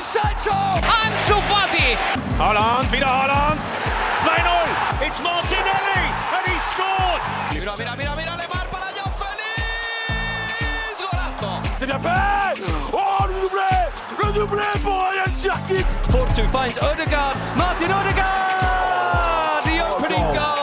Jadon Sancho! Ansu Fati! Holland, wieder Holland! 2-0! It's Martinelli! And he scored! Mira, mira, mira, mira, Lemar para Joao Félix! Golazo! C'est bien fait Oh, le doublé Le doublé pour Ryan Cherkit Porto finds Odegaard. Martin Odegaard! The opening goal!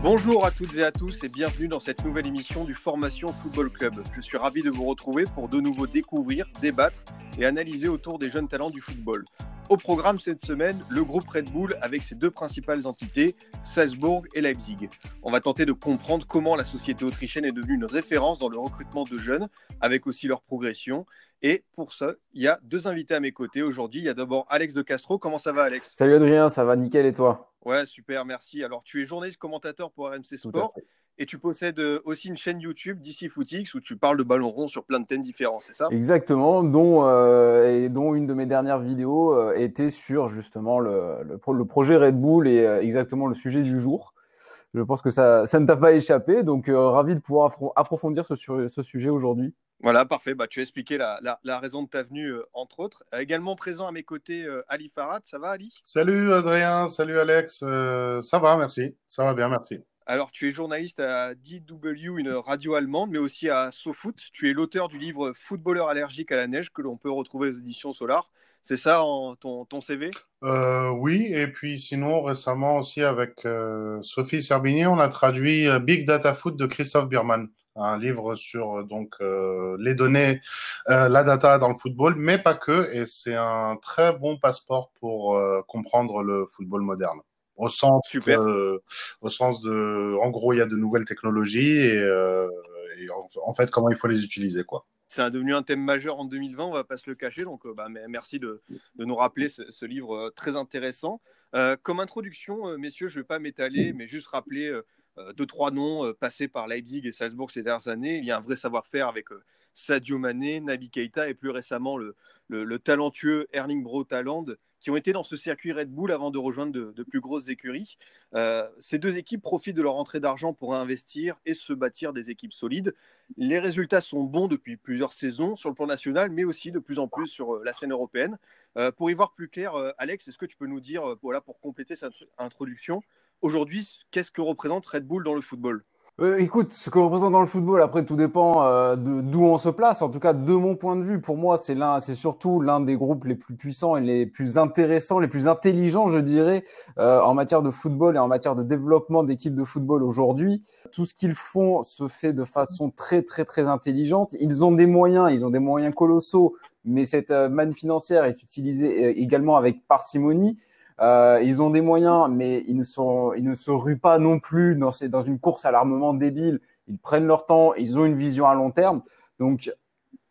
Bonjour à toutes et à tous et bienvenue dans cette nouvelle émission du Formation Football Club. Je suis ravi de vous retrouver pour de nouveau découvrir, débattre et analyser autour des jeunes talents du football. Au programme cette semaine, le groupe Red Bull avec ses deux principales entités, Salzbourg et Leipzig. On va tenter de comprendre comment la société autrichienne est devenue une référence dans le recrutement de jeunes, avec aussi leur progression. Et pour ça, il y a deux invités à mes côtés aujourd'hui. Il y a d'abord Alex de Castro. Comment ça va, Alex? Salut Adrien, ça va nickel et toi? Ouais, super, merci. Alors, tu es journaliste commentateur pour RMC Sport et tu possèdes euh, aussi une chaîne YouTube DC Footix où tu parles de ballon rond sur plein de thèmes différents, c'est ça? Exactement, dont, euh, et dont une de mes dernières vidéos euh, était sur justement le, le, le, projet Red Bull et euh, exactement le sujet du jour. Je pense que ça, ça ne t'a pas échappé, donc ravi de pouvoir approfondir ce, ce sujet aujourd'hui. Voilà, parfait. Bah, tu as expliqué la, la, la raison de ta venue, euh, entre autres. Euh, également présent à mes côtés, euh, Ali Farad. Ça va, Ali? Salut Adrien, salut Alex. Euh, ça va, merci. Ça va bien, merci. Alors, tu es journaliste à DW, une radio allemande, mais aussi à SoFoot. Tu es l'auteur du livre Footballeur allergique à la neige que l'on peut retrouver aux éditions Solar. C'est ça en, ton, ton, CV Oui, et puis sinon, récemment aussi avec Sophie Serbini, on a traduit Big Data Foot de Christophe Biermann un livre sur donc euh, les données, euh, la data dans le football, mais pas que. Et c'est un très bon passeport pour euh, comprendre le football moderne. Au sens, Super. De, au sens de, en gros, il y a de nouvelles technologies et, euh, et en, en, fait, comment il faut les utiliser, quoi. C'est devenu un thème majeur en 2020, on va pas se le cacher. Donc, bah, merci de, de, nous rappeler ce, ce livre très intéressant. comme introduction, messieurs, je vais pas m'étaler, mais juste rappeler deux, trois noms passés par Leipzig et Salzbourg ces dernières années. Il y a un vrai savoir-faire avec Sadio Mané, Naby Keita et plus récemment le, le, le talentueux Erling Braut qui ont été dans ce circuit Red Bull avant de rejoindre de, plus grosses écuries. Euh, ces deux équipes profitent de leur entrée d'argent pour investir et se bâtir des équipes solides. Les résultats sont bons depuis plusieurs saisons sur le plan national, mais aussi de plus en plus sur la scène européenne. Euh, pour y voir plus clair, Alex, est-ce que tu peux nous dire, voilà, pour compléter cette introduction, aujourd'hui, qu'est-ce que représente Red Bull dans le football? Euh, écoute, ce que représente dans le football, après tout dépend euh, d'où on se place. En tout cas, de mon point de vue, pour moi, c'est l'un, c'est surtout l'un des groupes les plus puissants et les plus intéressants, les plus intelligents, je dirais, euh, en matière de football et en matière de développement d'équipes de football aujourd'hui. Tout ce qu'ils font se fait de façon très, très, très intelligente. Ils ont des moyens, ils ont des moyens colossaux, mais cette manne financière est utilisée également avec parcimonie. Euh, ils ont des moyens, mais ils ne, se ruent pas non plus dans une course à l'armement débile. Ils prennent leur temps, ils ont une vision à long terme. Donc,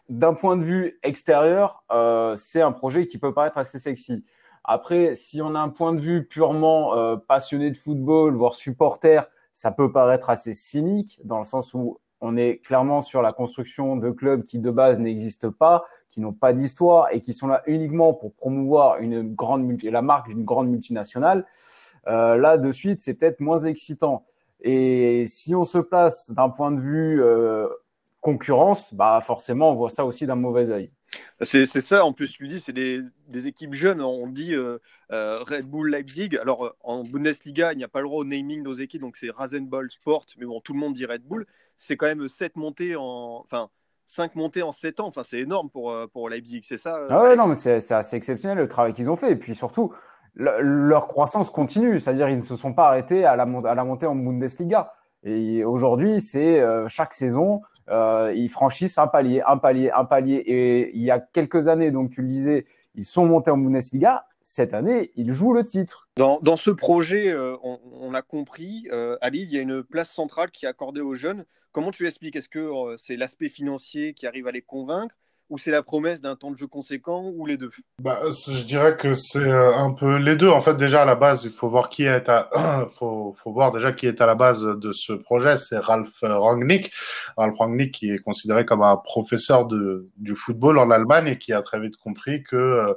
d'un point de vue extérieur, euh, c'est un projet qui peut paraître assez sexy. Après, si on a un point de vue purement euh, passionné de football, voire supporter, ça peut paraître assez cynique, dans le sens où on est clairement sur la construction de clubs qui de base n'existent pas, qui n'ont pas d'histoire et qui sont là uniquement pour promouvoir la marque d'une grande multinationale. Euh, là, de suite, c'est peut-être moins excitant. Et si on se place d'un point de vue euh, concurrence, bah forcément, on voit ça aussi d'un mauvais œil. C'est ça, en plus, tu dis, c'est des, équipes jeunes. On dit euh, Red Bull Leipzig. Alors, en Bundesliga, il n'y a pas le droit au naming de nos équipes, donc c'est Rasenball Sport, mais bon, tout le monde dit Red Bull. C'est quand même 7 montées en. Enfin, 5 montées en 7 ans. Enfin, c'est énorme pour, pour Leipzig, c'est ça Ah ouais, non, mais c'est assez exceptionnel le travail qu'ils ont fait. Et puis surtout, le, leur croissance continue. C'est-à-dire, ils ne se sont pas arrêtés à la, à la montée en Bundesliga. Et aujourd'hui, c'est euh, chaque saison, euh, ils franchissent un palier, un palier, un palier. Et il y a quelques années, donc tu le disais, ils sont montés en Bundesliga. Cette année, ils jouent le titre. Dans, dans ce projet, euh, on, on, a compris, euh, Ali, il y a une place centrale qui est accordée aux jeunes. Comment tu l'expliques Est-ce que euh, c'est l'aspect financier qui arrive à les convaincre ou c'est la promesse d'un temps de jeu conséquent ou les deux? Bah, Je dirais que c'est un peu les deux. En fait, déjà à la base, il faut voir qui est à, faut, faut voir déjà qui est à la base de ce projet. C'est Ralph Rangnick. Ralph Rangnick qui est considéré comme un professeur de, du football en Allemagne et qui a très vite compris que euh,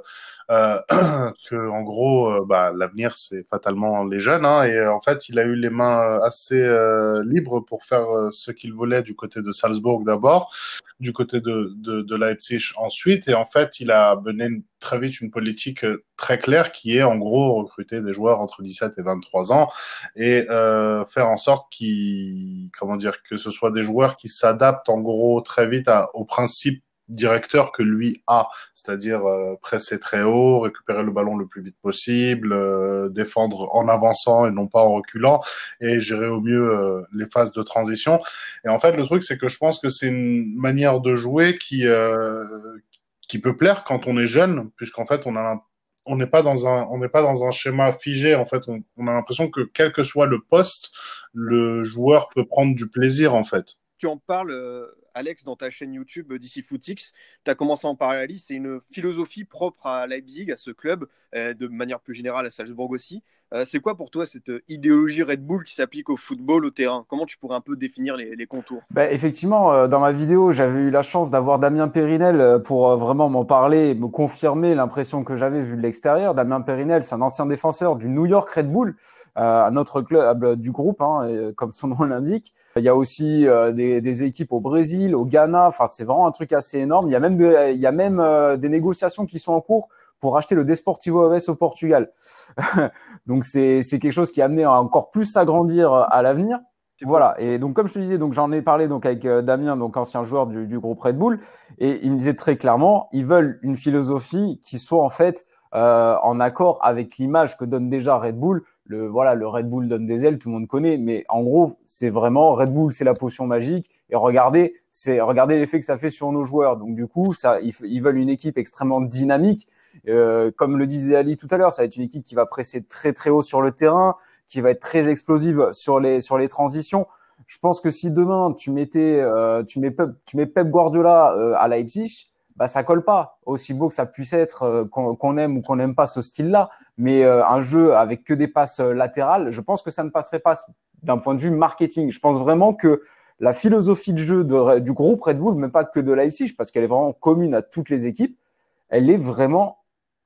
que en gros, euh, bah, l'avenir c'est fatalement les jeunes. Hein, et en fait, il a eu les mains assez euh, libres pour faire ce qu'il voulait du côté de Salzbourg d'abord, du côté de, de, de Leipzig ensuite. Et en fait, il a mené très vite une politique euh, très claire qui est en gros recruter des joueurs entre 17 et 23 ans et euh, faire en sorte qu'ils, comment dire, que ce soit des joueurs qui s'adaptent en gros très vite à, au principe directeur que lui a, c'est-à-dire euh, presser très haut, récupérer le ballon le plus vite possible, euh, défendre en avançant et non pas en reculant, et gérer au mieux euh, les phases de transition. Et en fait, le truc, c'est que je pense que c'est une manière de jouer qui qui peut plaire quand on est jeune, puisqu'en fait, on a on n'est pas dans un on n'est pas dans un schéma figé en fait on, on a l'impression que quel que soit le poste le joueur peut prendre du plaisir en fait tu en parles Alex, dans ta chaîne YouTube DC Footix, tu as commencé à en parler à Alice. C'est une philosophie propre à Leipzig, à ce club, euh, de manière plus générale à Salzbourg aussi. Euh, c'est quoi pour toi cette idéologie Red Bull qui s'applique au football, au terrain? Comment tu pourrais un peu définir les, contours? Bah, Effectivement, euh, dans ma vidéo, j'avais eu la chance d'avoir Damien Périnel pour vraiment m'en parler, me confirmer l'impression que j'avais vue de l'extérieur. Damien Périnel, c'est un ancien défenseur du New York Red Bull, un autre club du groupe, hein, comme son nom l'indique. Il y a aussi euh, des, des, équipes au Brésil, au Ghana. Enfin, c'est vraiment un truc assez énorme. Il y a même, il y a même euh, des négociations qui sont en cours pour acheter le Desportivo Aves au Portugal. donc c'est c'est quelque chose qui a amené à encore plus s'agrandir euh, à l'avenir. Voilà. Et donc comme je te disais, donc j'en ai parlé donc avec Damien, donc ancien joueur du, du, groupe Red Bull, et il me disait très clairement, ils veulent une philosophie qui soit en fait euh, en accord avec l'image que donne déjà Red Bull le voilà, le Red Bull donne des ailes, tout le monde connaît, mais en gros, c'est vraiment Red Bull, c'est la potion magique. Et regardez, c'est regardez l'effet que ça fait sur nos joueurs. Donc du coup, ça, ils, veulent une équipe extrêmement dynamique. Euh, comme le disait Ali tout à l'heure, ça va être une équipe qui va presser très très haut sur le terrain, qui va être très explosive sur les sur les transitions. Je pense que si demain tu mettais, euh, tu mets Pep, tu mets Pep Guardiola euh, à Leipzig, bah ça colle pas. Aussi beau que ça puisse être, euh, qu'on aime ou qu'on n'aime pas ce style-là, mais euh, un jeu avec que des passes euh, latérales, je pense que ça ne passerait pas d'un point de vue marketing. Je pense vraiment que la philosophie de jeu du groupe Red Bull, même pas que de Leipzig, parce qu'elle est vraiment commune à toutes les équipes, elle est vraiment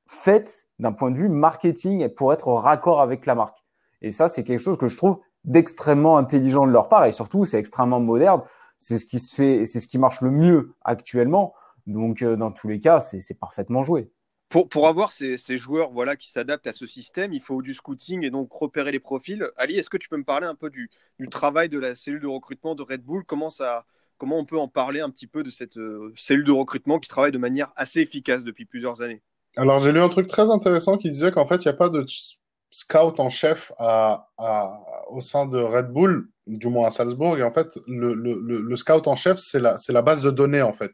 faite d'un point de vue marketing pour être raccord avec la marque. Et ça, c'est quelque chose que je trouve d'extrêmement intelligent de leur part, et surtout, c'est extrêmement moderne. C'est ce qui se fait, c'est ce qui marche le mieux actuellement. Donc, euh, dans tous les cas, c'est parfaitement joué. Pour, pour avoir ces, ces, joueurs voilà, qui s'adaptent à ce système, il faut du scouting et donc repérer les profils. Ali, est-ce que tu peux me parler un peu du, du, travail de la cellule de recrutement de Red Bull? Comment, ça, comment on peut en parler un petit peu de cette euh, cellule de recrutement qui travaille de manière assez efficace depuis plusieurs années? Alors, j'ai lu un truc très intéressant qui disait qu'en fait, il n'y a pas de scout en chef à, à, au sein de Red Bull, du moins à Salzbourg. Et en fait, le, le, le scout en chef, c'est la, la base de données, en fait.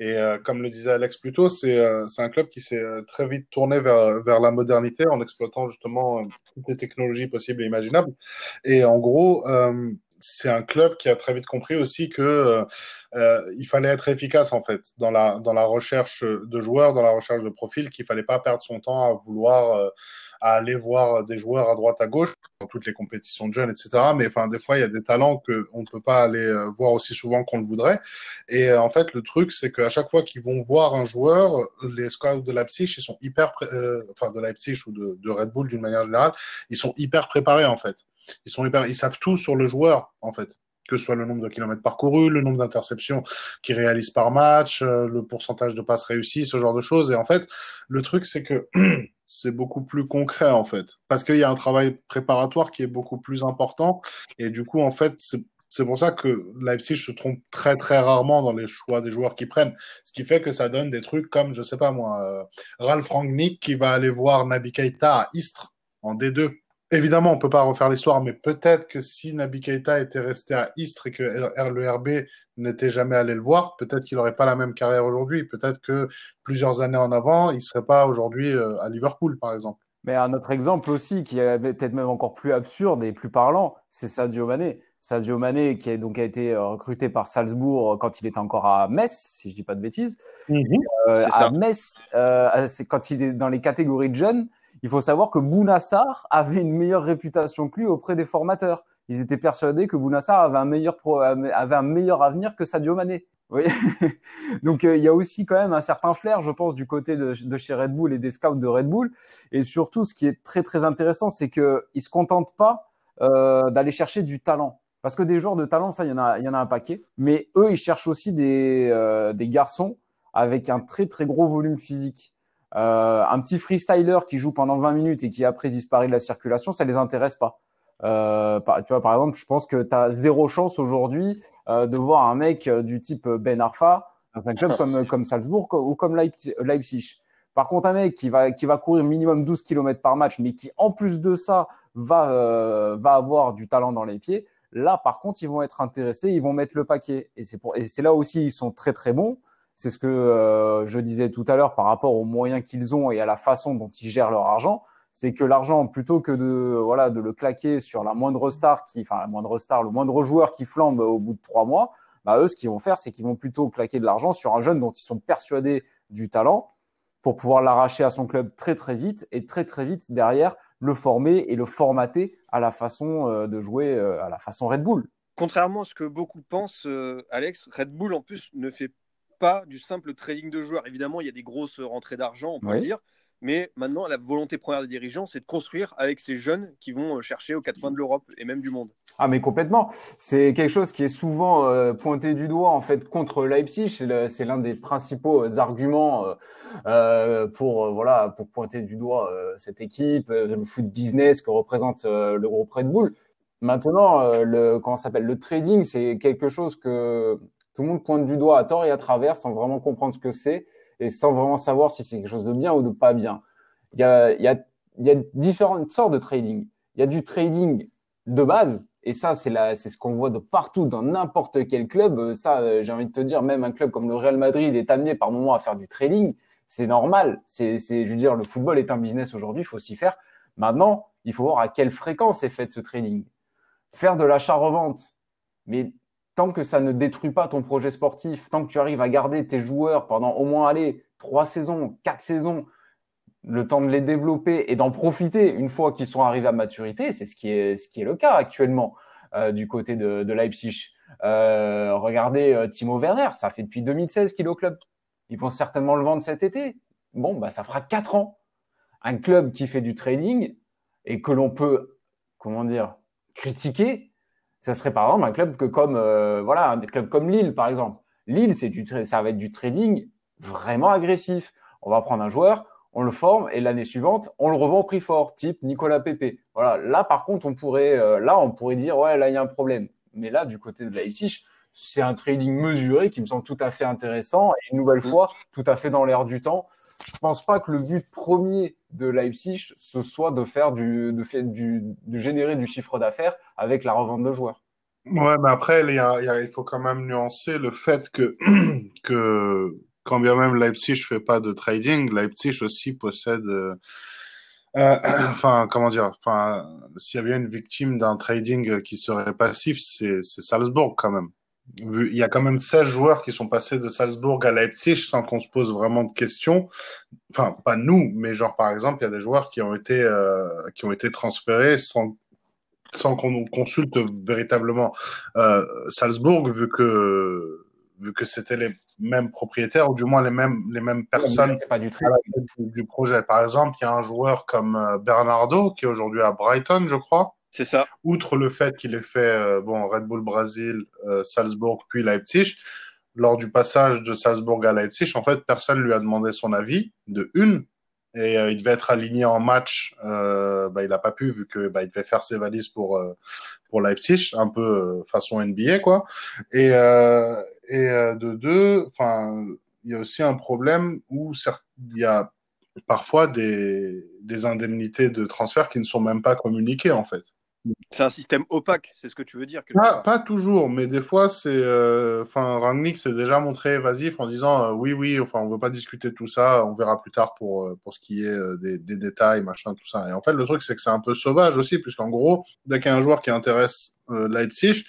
Et euh, comme le disait Alex plus tôt, c'est euh, un club qui s'est euh, très vite tourné vers, vers la modernité en exploitant justement euh, toutes les technologies possibles et imaginables. Et en gros, c'est un club qui a très vite compris aussi que il fallait être efficace en fait dans la dans la recherche de joueurs, dans la recherche de profils, qu'il fallait pas perdre son temps à vouloir à aller voir des joueurs à droite à gauche dans toutes les compétitions de jeunes, etc. Mais enfin, des fois, il y a des talents que on ne peut pas aller euh, voir aussi souvent qu'on le voudrait. Et euh, en fait, le truc, c'est qu'à chaque fois qu'ils vont voir un joueur, les scouts de Leipzig, ils sont hyper, euh, enfin de Leipzig ou de, de Red Bull d'une manière générale, ils sont hyper préparés en fait. Ils sont hyper, ils savent tout sur le joueur en fait que ce soit le nombre de kilomètres parcourus, le nombre d'interceptions qu'il réalise par match, le pourcentage de passes réussies, ce genre de choses. Et en fait, le truc, c'est que c'est beaucoup plus concret en fait, parce qu'il y a un travail préparatoire qui est beaucoup plus important, et du coup en fait c'est pour ça que Leipzig se trompe très très rarement dans les choix des joueurs qu'ils prennent, ce qui fait que ça donne des trucs comme je sais pas moi, euh, Ralph qui va aller voir Naby Keita à Istres en D2 Évidemment, on peut pas refaire l'histoire, mais peut-être que si Naby Keita était resté à Istres et que le RB n'était jamais allé le voir, peut-être qu'il n'aurait pas la même carrière aujourd'hui. Peut-être que plusieurs années en avant, il serait pas aujourd'hui euh, à Liverpool, par exemple. Mais un autre exemple aussi, qui est peut-être même encore plus absurde et plus parlant, c'est Sadio Mané. Sadio Mané, qui a, donc été euh, recruté par Salzbourg quand il était encore à Metz, si je dis pas de bêtises. Mm-hmm. euh, à Metz, euh, quand il est dans les catégories de jeunes, il faut savoir que Bounassar avait une meilleure réputation que lui auprès des formateurs. Ils étaient persuadés que Bounassar avait un meilleur avait un meilleur avenir que Sadio Mané. Oui. Donc euh, il y a aussi quand même un certain flair, je pense, du côté de, de, chez Red Bull et des scouts de Red Bull. Et surtout, ce qui est très très intéressant, c'est qu'ils se contentent pas euh, d'aller chercher du talent. Parce que des joueurs de talent, ça, il y en a, il y en a un paquet. Mais eux, ils cherchent aussi des, euh, des garçons avec un très très gros volume physique. Euh, un petit freestyler qui joue pendant 20 minutes et qui après disparaît de la circulation, ça les intéresse pas. Euh, tu vois, par exemple, je pense que tu as zéro chance aujourd'hui euh, de voir un mec du type Ben Arfa dans un club comme, comme Salzbourg ou comme Leipzig. Par contre, un mec qui va, qui va courir minimum 12 km par match, mais qui en plus de ça va, va avoir du talent dans les pieds, là par contre, ils vont être intéressés, ils vont mettre le paquet. Et c'est là aussi, ils sont très très bons. C'est ce que euh, je disais tout à l'heure par rapport aux moyens qu'ils ont et à la façon dont ils gèrent leur argent. C'est que l'argent, plutôt que de voilà de le claquer sur la moindre star qui, enfin la moindre star, le moindre joueur qui flambe au bout de trois mois, bah eux, ce qu'ils vont faire, c'est qu'ils vont plutôt claquer de l'argent sur un jeune dont ils sont persuadés du talent pour pouvoir l'arracher à son club très très vite et très très vite derrière le former et le formater à la façon euh, de jouer euh, à la façon Red Bull. Contrairement à ce que beaucoup pensent, Alex, Red Bull en plus ne fait pas du simple trading de joueurs. Évidemment, il y a des grosses rentrées d'argent, on peut oui. dire, mais maintenant, la volonté première des dirigeants, c'est de construire avec ces jeunes qui vont chercher aux quatre coins de l'Europe et même du monde. Ah, mais complètement. C'est quelque chose qui est souvent euh, pointé du doigt, en fait, contre Leipzig. C'est l'un des principaux euh, arguments euh, pour, voilà, pour pointer du doigt cette équipe, le foot business que représente le groupe Red Bull. Maintenant, le, comment s'appelle, le trading, c'est quelque chose que tout le monde pointe du doigt à tort et à travers sans vraiment comprendre ce que c'est et sans vraiment savoir si c'est quelque chose de bien ou de pas bien. Il y a, il y a, il y a différentes sortes de trading. Il y a du trading de base, et ça, c'est ce qu'on voit de partout dans n'importe quel club. Ça, j'ai envie de te dire, même un club comme le Real Madrid est amené par moment à faire du trading. C'est normal. C'est, je veux dire, le football est un business aujourd'hui. Il faut s'y faire. Maintenant, il faut voir à quelle fréquence est fait ce trading. Faire de l'achat-revente, mais tant que ça ne détruit pas ton projet sportif, tant que tu arrives à garder tes joueurs pendant au moins aller trois saisons, quatre saisons, le temps de les développer et d'en profiter une fois qu'ils sont arrivés à maturité, c'est ce qui est ce qui est le cas actuellement euh, du côté de, de Leipzig. Euh, regardez euh, Timo Werner, ça fait depuis 2016 qu'il est au club. Ils vont certainement le vendre cet été. Bon, bah ça fera quatre ans. Un club qui fait du trading et que l'on peut, comment dire, critiquer, ça serait par exemple un club que comme euh, voilà un club comme Lille par exemple. Lille c'est du ça va être du trading vraiment agressif. On va prendre un joueur, on le forme et l'année suivante on le revend au prix fort, type Nicolas Pepe. Voilà là par contre on pourrait euh, là on pourrait dire ouais là il y a un problème. Mais là du côté de Leipzig c'est un trading mesuré qui me semble tout à fait intéressant et une nouvelle fois tout à fait dans l'air du temps. Je pense pas que le but premier de Leipzig, ce soit de faire du, de, faire du, de générer du chiffre d'affaires avec la revente de joueurs. Ouais, mais après, il, a, a, faut quand même nuancer le fait que, que quand bien même Leipzig fait pas de trading, Leipzig aussi possède, euh, euh, enfin, comment dire, enfin, s'il y avait une victime d'un trading qui serait passif, c'est Salzbourg quand même il y a quand même 16 joueurs qui sont passés de Salzbourg à Leipzig sans qu'on se pose vraiment de questions. Enfin, pas nous, mais genre par exemple, il y a des joueurs qui ont été euh, qui ont été transférés sans sans qu'on consulte véritablement euh, Salzbourg, vu que vu que c'était les mêmes propriétaires ou du moins les mêmes les mêmes personnes pas du, du, du projet. Par exemple, il y a un joueur comme euh, Bernardo qui est aujourd'hui à Brighton, je crois c'est ça. Outre le fait qu'il ait fait euh, bon Red Bull Brésil, euh, Salzbourg puis Leipzig, lors du passage de Salzbourg à Leipzig, en fait, personne lui a demandé son avis de une. Et euh, il devait être aligné en match, euh, bah, il n'a pas pu vu que bah, il devait faire ses valises pour pour Leipzig, un peu façon NBA quoi. Et et de deux, enfin, il y a aussi un problème où il y a parfois des, des indemnités de transfert qui ne sont même pas communiquées en fait. C'est un système opaque, c'est ce que tu veux dire pas, pas, toujours, mais des fois, c'est. Euh, enfin, Rangnick s'est déjà montré évasif en disant euh, oui, oui, enfin, on veut pas discuter de tout ça, on verra plus tard pour, euh, pour ce qui est euh, des, des, détails, machin, tout ça. Et en fait, le truc, c'est que c'est un peu sauvage aussi, puisqu'en gros, dès qu'il y a un joueur qui intéresse Leipzig,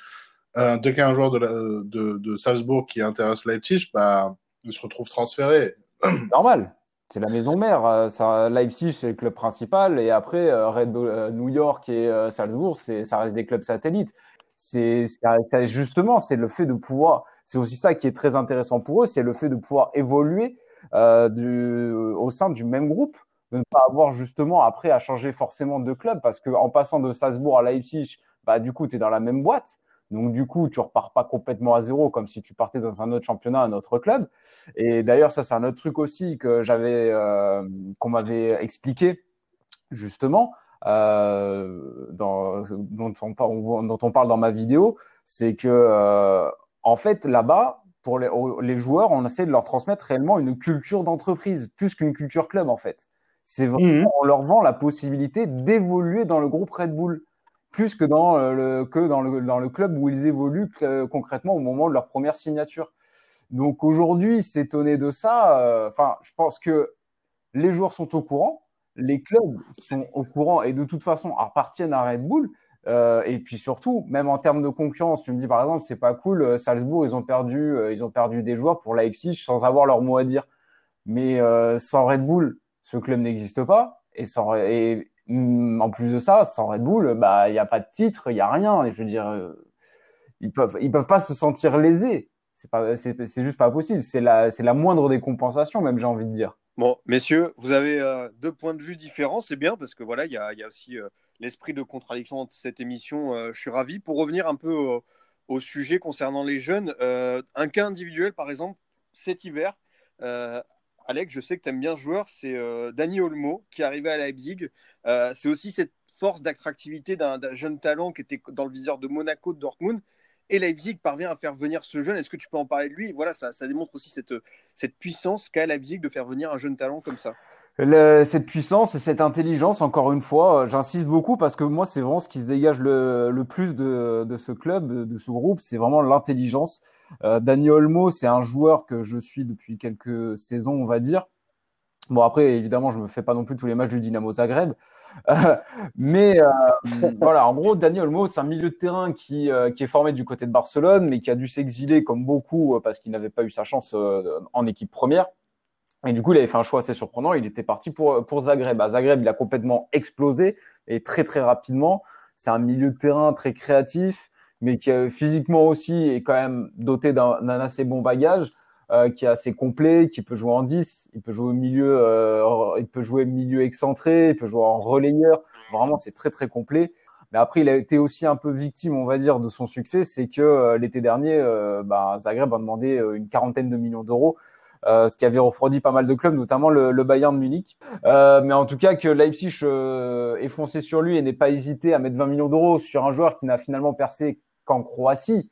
dès qu'il y a un joueur de, la, de, de Salzbourg qui intéresse Leipzig, bah, il se retrouve transféré. Normal. C'est la maison mère. Euh, Leipzig, c'est le club principal. Et après, euh, Red Bull, euh, New York et Salzbourg, ça reste des clubs satellites. C'est justement, c'est le fait de pouvoir. C'est aussi ça qui est très intéressant pour eux, c'est le fait de pouvoir évoluer au sein du même groupe, de ne pas avoir justement après à changer forcément de club, parce que en passant de Salzbourg à Leipzig, bah du coup, tu es dans la même boîte. Donc du coup, tu repars pas complètement à zéro comme si tu partais dans un autre championnat, un autre club. Et d'ailleurs, ça c'est un autre truc aussi que j'avais, euh, qu'on m'avait expliqué justement, euh, dans, dont, on, dont on parle dans ma vidéo, c'est que euh, en fait là-bas, pour les, les, joueurs, on essaie de leur transmettre réellement une culture d'entreprise plus qu'une culture club en fait. C'est vraiment, mmh. on leur vend la possibilité d'évoluer dans le groupe Red Bull plus que dans euh, le, que dans le, dans le club où ils évoluent concrètement au moment de leur première signature. Donc aujourd'hui, s'étonner de ça, euh, enfin, je pense que les joueurs sont au courant, les clubs sont au courant et de toute façon appartiennent à Red Bull. Euh, et puis surtout, même en termes de concurrence, tu me dis par exemple, c'est pas cool, Salzbourg, ils ont perdu, ils ont perdu des joueurs pour Leipzig sans avoir leur mot à dire. Mais sans Red Bull, ce club n'existe pas. Et, sans, en plus de ça, sans Red Bull, bah il n'y a pas de titre, il n'y a rien. Je veux dire, euh, ils peuvent ils peuvent pas se sentir lésés. C'est pas c'est juste pas possible. C'est la c'est la moindre des compensations, même j'ai envie de dire. Bon, messieurs, vous avez euh, deux points de vue différents, c'est bien parce que voilà, il y a, aussi euh, l'esprit de contradiction de cette émission. je suis ravi. Pour revenir un peu au sujet concernant les jeunes, un cas individuel, par exemple, cet hiver, Alex, je sais que tu aimes bien joueur, c'est euh, Dani Olmo qui est arrivé à Leipzig. Euh, c'est aussi cette force d'attractivité d'un jeune talent qui était dans le viseur de Monaco, de Dortmund. Et Leipzig parvient à faire venir ce jeune. Est-ce que tu peux en parler de lui? Voilà, ça, démontre aussi cette puissance qu'a Leipzig de faire venir un jeune talent comme ça cette puissance et cette intelligence, encore une fois, euh, j'insiste beaucoup parce que moi, c'est vraiment ce qui se dégage le, le plus de, de, ce club, de ce groupe, c'est vraiment l'intelligence. Euh, Dani Olmo, c'est un joueur que je suis depuis quelques saisons, on va dire. Bon, après, évidemment, je me fais pas non plus tous les matchs du Dynamo Zagreb. Euh, mais euh, voilà, en gros, Dani Olmo, c'est un milieu de terrain qui, euh, qui est formé du côté de Barcelone, mais qui a dû s'exiler comme beaucoup parce qu'il n'avait pas eu sa chance en équipe première. Et du coup, il avait fait un choix assez surprenant. Il était parti pour, pour Zagreb. À Zagreb, il a complètement explosé et très, très rapidement. C'est un milieu de terrain très créatif, mais qui physiquement aussi est quand même doté d'un assez bon bagage, euh, qui est assez complet, qui peut jouer en 10, il peut jouer au milieu, euh, il peut jouer milieu excentré, il peut jouer en relayeur. Vraiment, c'est très, très complet. Mais après, il a été aussi un peu victime, on va dire, de son succès. C'est que euh, l'été dernier, euh, bah, Zagreb a demandé euh, une quarantaine de millions d'euros euh, ce qui avait refroidi pas mal de clubs, notamment le, Bayern de Munich. Euh, mais en tout cas, que Leipzig euh, ait foncé sur lui et n'ait pas hésité à mettre 20 millions d'euros sur un joueur qui n'a finalement percé qu'en Croatie,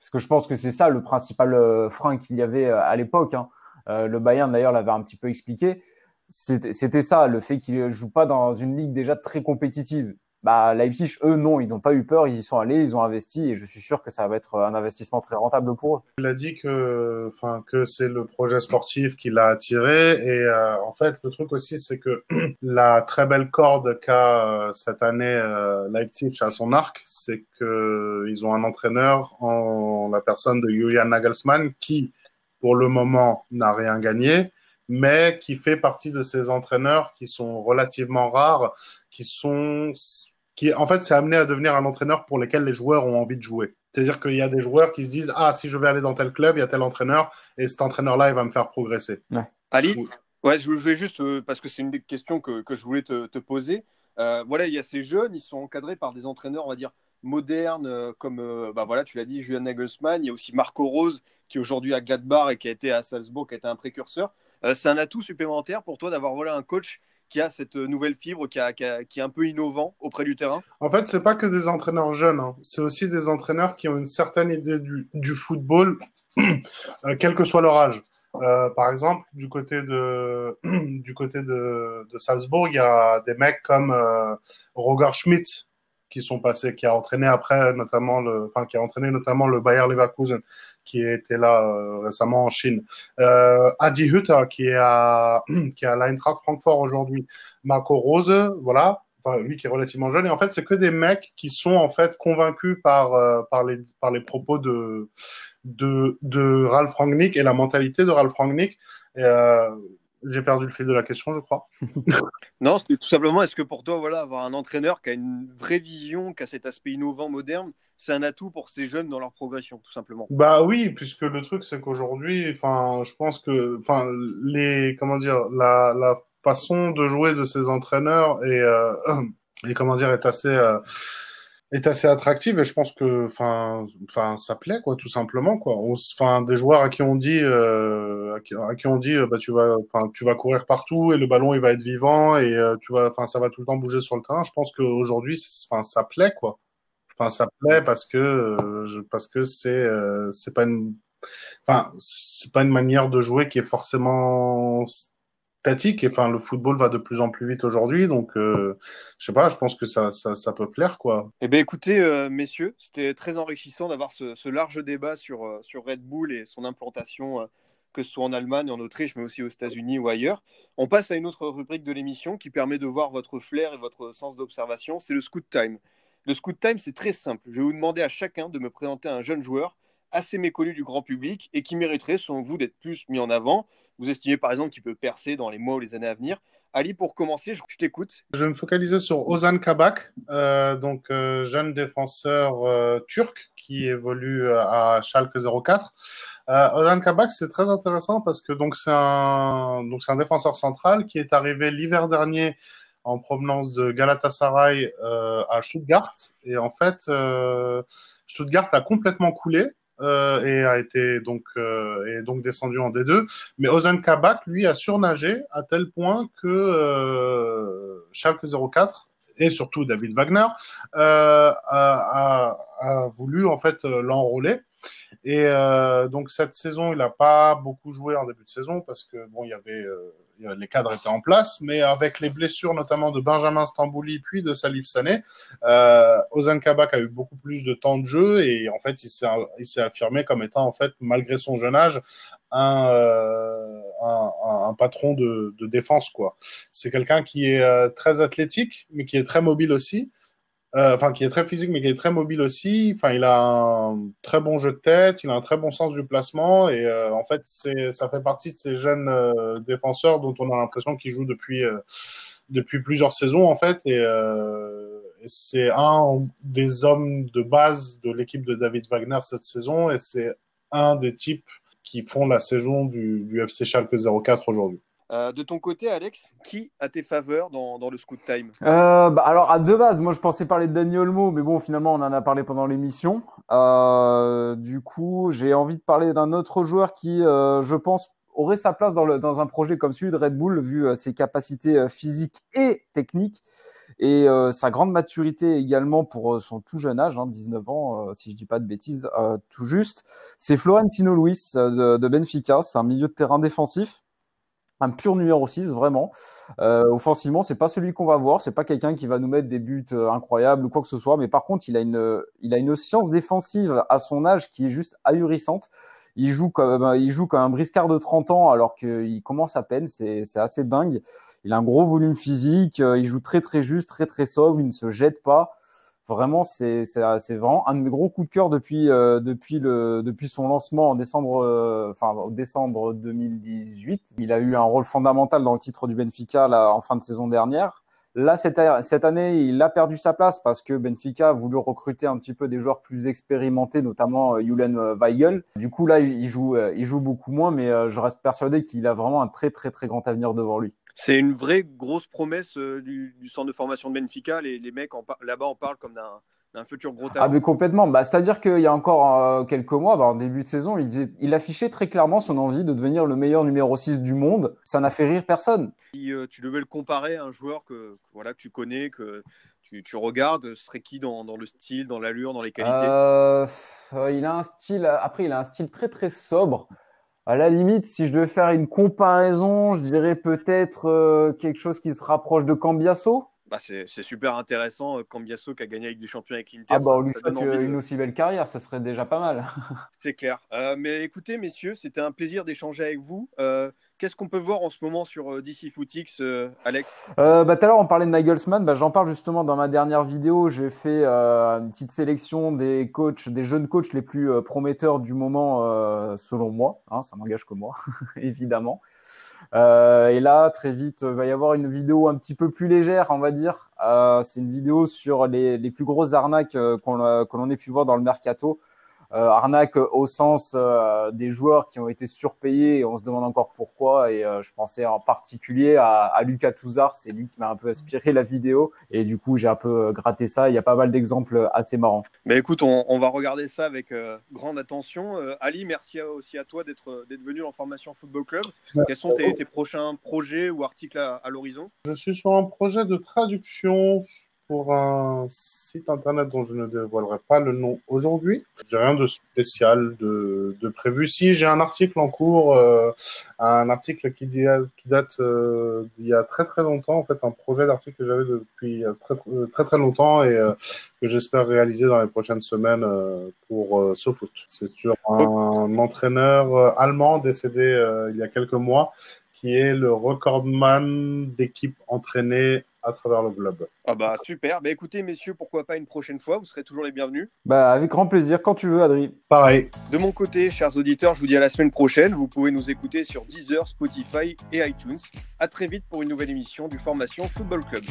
parce que je pense que c'est ça le principal euh, frein qu'il y avait à l'époque. Hein. le Bayern d'ailleurs l'avait un petit peu expliqué. C'était ça, le fait qu'il joue pas dans une ligue déjà très compétitive. Bah, Leipzig, eux, non, ils n'ont pas eu peur, ils y sont allés, ils ont investi et je suis sûr que ça va être un investissement très rentable pour eux. Il a dit que, enfin, que c'est le projet sportif qui l'a attiré et euh, en fait, le truc aussi, c'est que la très belle corde qu'a euh, cette année euh, Leipzig à son arc, c'est que ils ont un entraîneur en la personne de Julian Nagelsmann qui, pour le moment, n'a rien gagné mais qui fait partie de ces entraîneurs qui sont relativement rares, qui sont qui en fait c'est amené à devenir un entraîneur pour lequel les joueurs ont envie de jouer. C'est-à-dire qu'il y a des joueurs qui se disent ah si je vais aller dans tel club, il y a tel entraîneur et cet entraîneur-là il va me faire progresser. Ouais. Ali, ouais, je voulais juste euh, parce que c'est une question que, que je voulais te, te poser. Euh, voilà, il y a ces jeunes, ils sont encadrés par des entraîneurs, on va dire modernes, euh, comme euh, bah voilà, tu l'as dit, Julian Nagelsmann. Il y a aussi Marco Rose qui aujourd'hui à Gladbach et qui a été à Salzbourg, qui a été un précurseur. Euh, c'est un atout supplémentaire pour toi d'avoir voilà un coach qui a cette nouvelle fibre, qui, est un peu innovant auprès du terrain? En fait, c'est pas que des entraîneurs jeunes, hein. c'est aussi des entraîneurs qui ont une certaine idée du, football, euh, quel que soit leur âge. Euh, par exemple, du côté de Salzbourg, il y a des mecs comme euh, Roger Schmidt qui sont passés, qui a entraîné après notamment le, enfin qui a entraîné notamment le Bayer Leverkusen, qui était là euh, récemment en Chine. Euh, Adi Hutter qui est à qui est à l'Eintracht Francfort aujourd'hui. Marco Rose, voilà. Enfin, lui qui est relativement jeune et en fait c'est que des mecs qui sont en fait convaincus par euh, par les par les propos de de de Ralph Rangnick et la mentalité de Ralph Rangnick euh, j'ai perdu le fil de la question, je crois. non, c'est tout simplement, est-ce que pour toi, voilà, avoir un entraîneur qui a une vraie vision, qui a cet aspect innovant, moderne, c'est un atout pour ces jeunes dans leur progression, tout simplement? Bah oui, puisque le truc, c'est qu'aujourd'hui, enfin, je pense que, enfin, les, comment dire, la, la façon de jouer de ces entraîneurs est, euh, et comment dire, est assez. Euh, est assez attractive et je pense que enfin enfin ça plaît quoi tout simplement quoi. Enfin des joueurs à qui on dit euh, à, qui, on dit bah tu vas enfin tu vas courir partout et le ballon il va être vivant et euh, tu vas enfin ça va tout le temps bouger sur le terrain je pense qu'aujourd'hui enfin ça plaît quoi. Enfin ça plaît parce que euh, parce que c'est euh, c'est pas une enfin c'est pas une manière de jouer qui est forcément statique. Et enfin, le football va de plus en plus vite aujourd'hui, donc euh, je sais pas. Je pense que ça, ça, peut plaire, quoi. Eh bien, écoutez, euh, messieurs, c'était très enrichissant d'avoir ce, ce, large débat sur euh, sur Red Bull et son implantation, euh, que ce soit en Allemagne, en Autriche, mais aussi aux États-Unis ou ailleurs. On passe à une autre rubrique de l'émission qui permet de voir votre flair et votre sens d'observation. C'est le Scoot Time. Le Scoot Time, c'est très simple. Je vais vous demander à chacun de me présenter un jeune joueur assez méconnu du grand public et qui mériterait, selon vous, d'être plus mis en avant vous estimez par exemple qu'il peut percer dans les mois ou les années à venir. Ali, pour commencer, je, t'écoute. Je vais me focaliser sur Ozan Kabak, euh, donc euh, jeune défenseur euh, turc qui évolue à Schalke 04. Euh, Ozan Kabak, c'est très intéressant parce que donc c'est un donc c'est un défenseur central qui est arrivé l'hiver dernier en provenance de Galatasaray à Stuttgart et en fait Stuttgart a complètement coulé euh, et a été donc euh, est donc descendu en D2. Mais Ozan Kabak, lui, a surnagé à tel point que euh, Schalke 04 et surtout David Wagner euh, a, a, a, voulu en fait l'enrôler. Et euh, donc cette saison, il n'a pas beaucoup joué en début de saison parce que bon, il y avait euh, les cadres étaient en place, mais avec les blessures notamment de Benjamin Stambouli puis de Salif Sané, euh, Ozan Kabak a eu beaucoup plus de temps de jeu et en fait il s'est il s'est affirmé comme étant en fait malgré son jeune âge un euh, un, un, patron de, de défense quoi. C'est quelqu'un qui est euh, très athlétique mais qui est très mobile aussi. Euh, enfin qui est très physique mais qui est très mobile aussi. Enfin, il a un très bon jeu de tête, il a un très bon sens du placement et euh, en fait, c'est ça fait partie de ces jeunes euh, défenseurs dont on a l'impression qu'ils jouent depuis euh, depuis plusieurs saisons en fait et, euh, c'est un des hommes de base de l'équipe de David Wagner cette saison et c'est un des types qui font la saison du, du FC Schalke 04 aujourd'hui. Euh, de ton côté, Alex, qui a tes faveurs dans, dans le Scoot Time? Euh, bah Alors, à deux bases, moi je pensais parler de Daniel Olmo, mais bon, finalement, on en a parlé pendant l'émission. Euh, du coup, j'ai envie de parler d'un autre joueur qui, je pense, aurait sa place dans, le, dans un projet comme celui de Red Bull, vu ses capacités physiques et techniques. Et sa grande maturité également pour son tout jeune âge, hein, 19 ans, si je dis pas de bêtises, tout juste. C'est Florentino Luis de, de Benfica, c'est un milieu de terrain défensif un pur numéro 6 vraiment. Euh, offensivement, c'est pas celui qu'on va voir, c'est pas quelqu'un qui va nous mettre des buts euh, incroyables ou quoi que ce soit, mais par contre, il a une il a une science défensive à son âge qui est juste ahurissante. Il joue comme il joue comme un briscard de 30 ans alors qu'il commence à peine, c'est c'est assez dingue. Il a un gros volume physique, euh, il joue très très juste, très très sobre, il ne se jette pas. Vraiment, c'est vraiment un de mes gros coups de cœur depuis euh, depuis le depuis son lancement en décembre euh, enfin décembre 2018. Il a eu un rôle fondamental dans le titre du Benfica là en fin de saison dernière. Là cette cette année, il a perdu sa place parce que Benfica a voulu recruter un petit peu des joueurs plus expérimentés, notamment euh, Julen Weigel. Du coup là, il joue euh, il joue beaucoup moins, mais euh, je reste persuadé qu'il a vraiment un très très très grand avenir devant lui. C'est une vraie grosse promesse euh, du, du, centre de formation de Benfica. Les, les mecs là-bas en parlent comme d'un un futur gros talent. Ah mais complètement. Bah, C'est-à-dire qu'il y a encore euh, quelques mois, bah, en début de saison, il, disait, il affichait très clairement son envie de devenir le meilleur numéro 6 du monde. Ça n'a fait rire personne. Si euh, tu devais le comparer à un joueur que, que, voilà, que tu connais, que tu, tu regardes, ce serait qui dans, dans le style, dans l'allure, dans les qualités? Euh, Il a un style, après il a un style très très sobre. À la limite, si je devais faire une comparaison, je dirais peut-être euh, quelque chose qui se rapproche de Cambiasso. Bah c'est super intéressant. Cambiasso qui a gagné avec des champions avec l'Inter. Ah bah, on lui souhaite une de... aussi belle carrière, ça serait déjà pas mal. c'est clair. Euh, mais écoutez, messieurs, c'était un plaisir d'échanger avec vous. Euh, Qu'est-ce qu'on peut voir en ce moment sur DC Footix, euh, Alex? Euh, bah, Tout à l'heure, on parlait de Nagelsmann. Bah, J'en parle justement dans ma dernière vidéo. J'ai fait euh, une petite sélection des jeunes coachs les plus euh, prometteurs du moment, euh, selon moi. Hein, ça n'engage que moi, évidemment. Euh, et là, très vite, va y avoir une vidéo un petit peu plus légère, on va dire. C'est une vidéo sur les, plus grosses arnaques qu'on l'on ait pu voir dans le mercato. Euh, arnaque au sens euh, des joueurs qui ont été surpayés et on se demande encore pourquoi. Et euh, je pensais en particulier à, à Lucas Touzard, c'est lui qui m'a un peu inspiré la vidéo et du coup j'ai un peu gratté ça. Il y a pas mal d'exemples assez marrants. Mais écoute, on, on va regarder ça avec euh, grande attention. Euh, Ali, merci à- aussi à toi d'être d'être venu en formation Football Club. Quels sont tes, tes prochains projets ou articles à, à l'horizon? Je suis sur un projet de traduction pour un site internet dont je ne dévoilerai pas le nom aujourd'hui. J'ai rien de spécial de, prévu. Si j'ai un article en cours, euh, un article qui, date euh, d'il y a très très longtemps, en fait un projet d'article que j'avais depuis euh, très, très longtemps et que j'espère réaliser dans les prochaines semaines pour SoFoot. C'est sur un entraîneur allemand décédé il y a quelques mois qui est le recordman d'équipes entraînées à travers le globe. Ah bah super. Bah écoutez messieurs, pourquoi pas une prochaine fois, vous serez toujours les bienvenus. Bah, avec grand plaisir, quand tu veux, Adri. Pareil. De mon côté, chers auditeurs, je vous dis à la semaine prochaine. Vous pouvez nous écouter sur Deezer, Spotify et iTunes. À très vite pour une nouvelle émission du Formation Football Club.